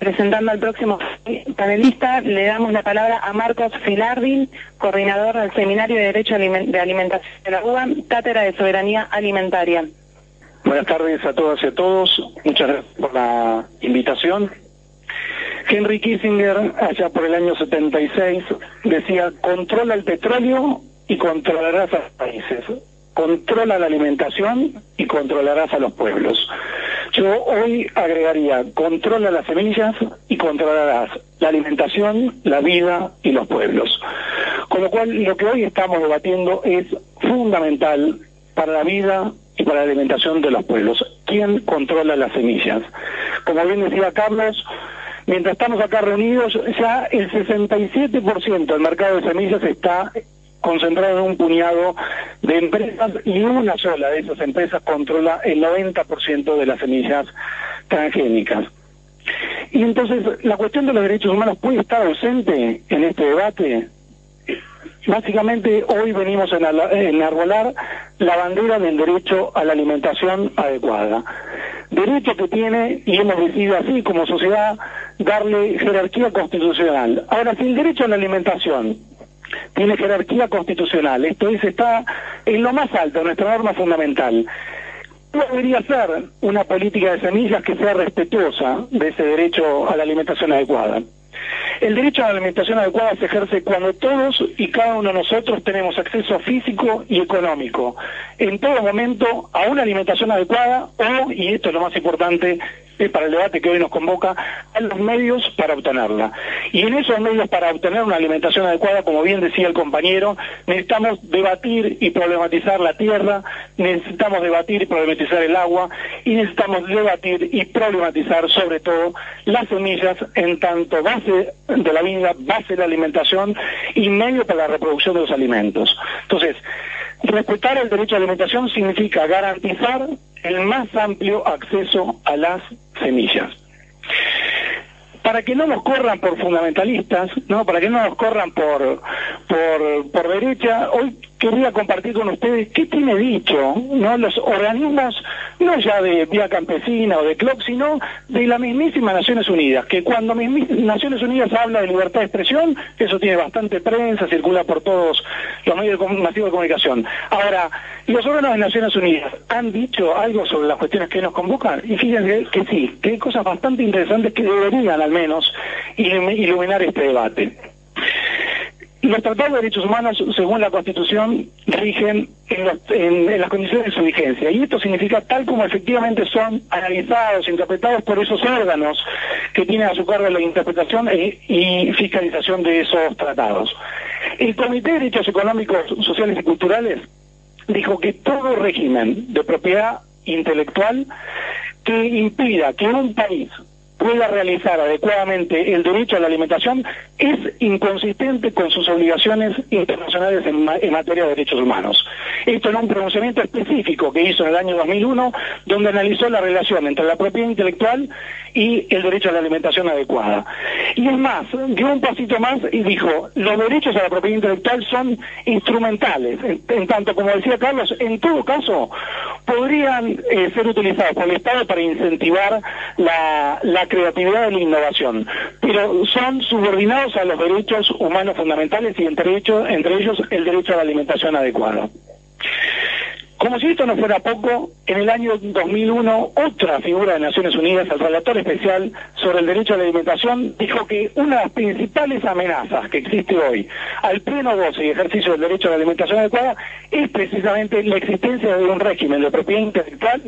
Presentando al próximo panelista, le damos la palabra a Marcos Filardin, coordinador del Seminario de Derecho de Alimentación de la UBA, Cátedra de Soberanía Alimentaria. Buenas tardes a todas y a todos. Muchas gracias por la invitación. Henry Kissinger, allá por el año 76, decía, controla el petróleo y controlarás a los países. Controla la alimentación y controlarás a los pueblos. Yo hoy agregaría, controla las semillas y controlarás la alimentación, la vida y los pueblos. Con lo cual, lo que hoy estamos debatiendo es fundamental para la vida y para la alimentación de los pueblos. ¿Quién controla las semillas? Como bien decía Carlos, mientras estamos acá reunidos, ya el 67% del mercado de semillas está concentrado en un puñado de empresas y una sola de esas empresas controla el 90% de las semillas transgénicas. Y entonces, ¿la cuestión de los derechos humanos puede estar ausente en este debate? Básicamente, hoy venimos a enarbolar la bandera del derecho a la alimentación adecuada. Derecho que tiene, y hemos decidido así como sociedad, darle jerarquía constitucional. Ahora, si el derecho a la alimentación tiene jerarquía constitucional, esto es, está en lo más alto, nuestra norma fundamental. ¿Cómo debería ser una política de semillas que sea respetuosa de ese derecho a la alimentación adecuada? El derecho a la alimentación adecuada se ejerce cuando todos y cada uno de nosotros tenemos acceso físico y económico en todo momento a una alimentación adecuada o, y esto es lo más importante, para el debate que hoy nos convoca, a los medios para obtenerla. Y en esos medios para obtener una alimentación adecuada, como bien decía el compañero, necesitamos debatir y problematizar la tierra, necesitamos debatir y problematizar el agua, y necesitamos debatir y problematizar sobre todo las semillas en tanto base de la vida, base de la alimentación y medio para la reproducción de los alimentos. Entonces, respetar el derecho a alimentación significa garantizar el más amplio acceso a las semillas. Para que no nos corran por fundamentalistas, no, para que no nos corran por por, por derecha, hoy quería compartir con ustedes qué tiene dicho no los organismos no ya de Vía Campesina o de CLOC, sino de la mismísima Naciones Unidas, que cuando Naciones Unidas habla de libertad de expresión, eso tiene bastante prensa, circula por todos los medios masivos de comunicación. Ahora, los órganos de Naciones Unidas han dicho algo sobre las cuestiones que nos convocan, y fíjense que sí, que hay cosas bastante interesantes que deberían al menos iluminar este debate. Los tratados de derechos humanos, según la Constitución, rigen en, las condiciones de su vigencia. Y esto significa tal como efectivamente son analizados, interpretados por esos órganos que tienen a su cargo la interpretación e, y fiscalización de esos tratados. El Comité de Derechos Económicos, Sociales y Culturales dijo que todo régimen de propiedad intelectual que impida que un país pueda realizar adecuadamente el derecho a la alimentación es inconsistente con sus obligaciones internacionales en, materia de derechos humanos. Esto en un pronunciamiento específico que hizo en el año 2001, donde analizó la relación entre la propiedad intelectual y el derecho a la alimentación adecuada. Y es más, dio un pasito más y dijo, los derechos a la propiedad intelectual son instrumentales, en, tanto, como decía Carlos, en todo caso, podrían eh, ser utilizados por el Estado para incentivar la, la creatividad y la innovación, pero son subordinados a los derechos humanos fundamentales y entre, entre ellos el derecho a la alimentación adecuada. Como si esto no fuera poco, en el año 2001 otra figura de Naciones Unidas, el relator especial sobre el derecho a la alimentación, dijo que una de las principales amenazas que existe hoy al pleno goce y ejercicio del derecho a la alimentación adecuada es precisamente la existencia de un régimen de propiedad intelectual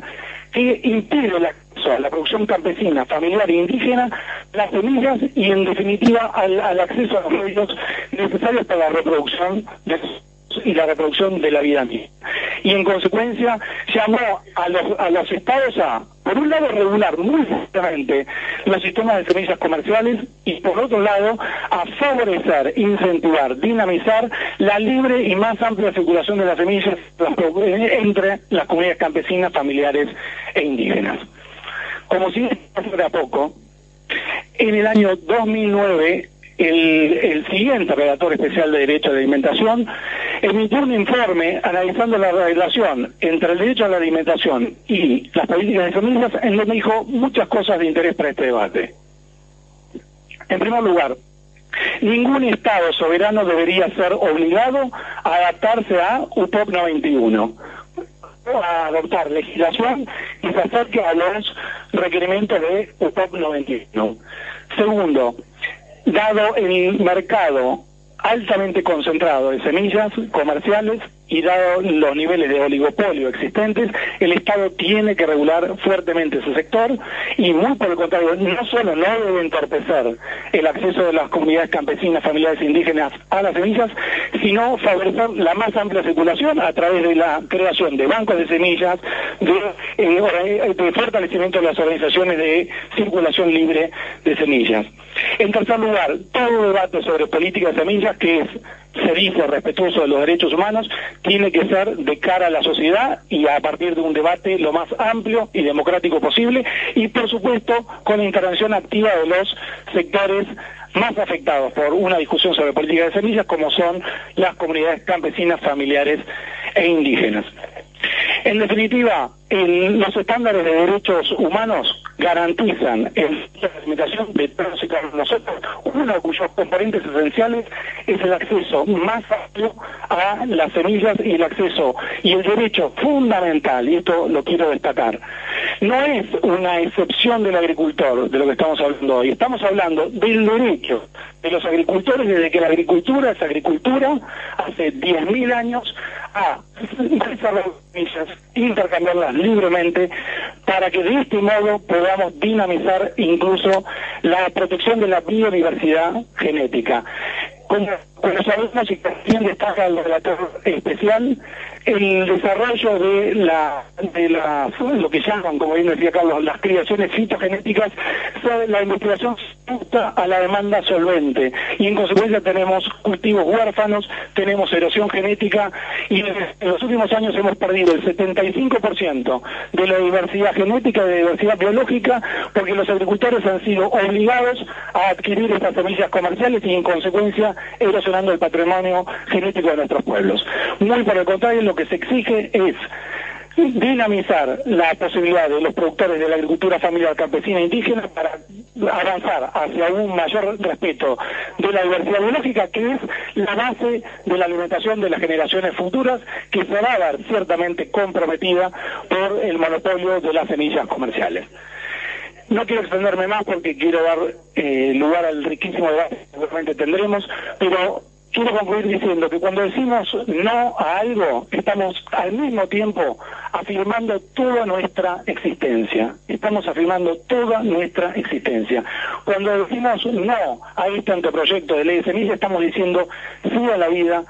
que impide el la producción campesina, familiar e indígena, las semillas y en definitiva al, acceso a los medios necesarios para la reproducción y la reproducción de la vida misma. Y en consecuencia llamó a los, a los estados a por un lado regular muy fuertemente los sistemas de semillas comerciales y por otro lado a favorecer, incentivar, dinamizar la libre y más amplia circulación de las semillas entre las comunidades campesinas, familiares e indígenas. Como si fuera poco, en el año 2009 el, siguiente relator especial de Derecho de Alimentación emitió un informe analizando la relación entre el derecho a la alimentación y las políticas de familias, en donde dijo muchas cosas de interés para este debate. En primer lugar, ningún Estado soberano debería ser obligado a adaptarse a UPOP 91 a adoptar legislación y se acerque a los requerimientos de UPOP 91. Segundo, dado el mercado altamente concentrado de semillas comerciales y dado los niveles de oligopolio existentes, el Estado tiene que regular fuertemente ese sector y muy por el contrario, no solo no debe entorpecer el acceso de las comunidades campesinas, familiares indígenas a las semillas, sino favorecer la más amplia circulación a través de la creación de bancos de semillas, de, eh, de fortalecimiento de las organizaciones de circulación libre de semillas. En tercer lugar, todo debate sobre política de semillas, que es se dice respetuoso de los derechos humanos, tiene que ser de cara a la sociedad y a partir de un debate lo más amplio y democrático posible y por supuesto con la intervención activa de los sectores más afectados por una discusión sobre política de semillas como son las comunidades campesinas, familiares e indígenas. En definitiva, los estándares de derechos humanos garantizan el, la alimentación de todos y cada uno de nosotros, uno de cuyos componentes esenciales es el acceso más amplio a las semillas y el acceso y el derecho fundamental, y esto lo quiero destacar, no es una excepción del agricultor de lo que estamos hablando hoy, estamos hablando del derecho de los agricultores desde que la agricultura es agricultura hace 10.000 años a intercambiarlas libremente para que de este modo podamos dinamizar incluso la protección de la biodiversidad genética. Como, sabemos y también destaca el relator especial, el desarrollo de la de la lo que llaman, como bien decía Carlos, las criaciones fitogenéticas, la investigación justa a la demanda solvente y en consecuencia tenemos cultivos huérfanos, tenemos erosión genética y en los últimos años hemos perdido el 75% de la diversidad genética, de diversidad biológica, porque los agricultores han sido obligados a adquirir estas semillas comerciales y en consecuencia erosionando el patrimonio genético de nuestros pueblos. Muy por el contrario, lo que se exige es dinamizar la posibilidad de los productores de la agricultura familiar campesina e indígena para avanzar hacia un mayor respeto de la diversidad biológica, que es la base de la alimentación de las generaciones futuras, que se va a ver ciertamente comprometida por el monopolio de las semillas comerciales. No quiero extenderme más porque quiero dar eh, lugar al riquísimo debate que seguramente tendremos, pero quiero concluir diciendo que cuando decimos no a algo, estamos al mismo tiempo afirmando toda nuestra existencia. Estamos afirmando toda nuestra existencia. Cuando decimos no a este anteproyecto de ley de semilla, estamos diciendo sí a la vida,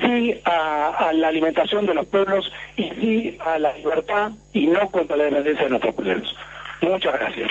sí a, la alimentación de los pueblos y sí a la libertad y no contra la dependencia de nuestros pueblos. Muchas gracias.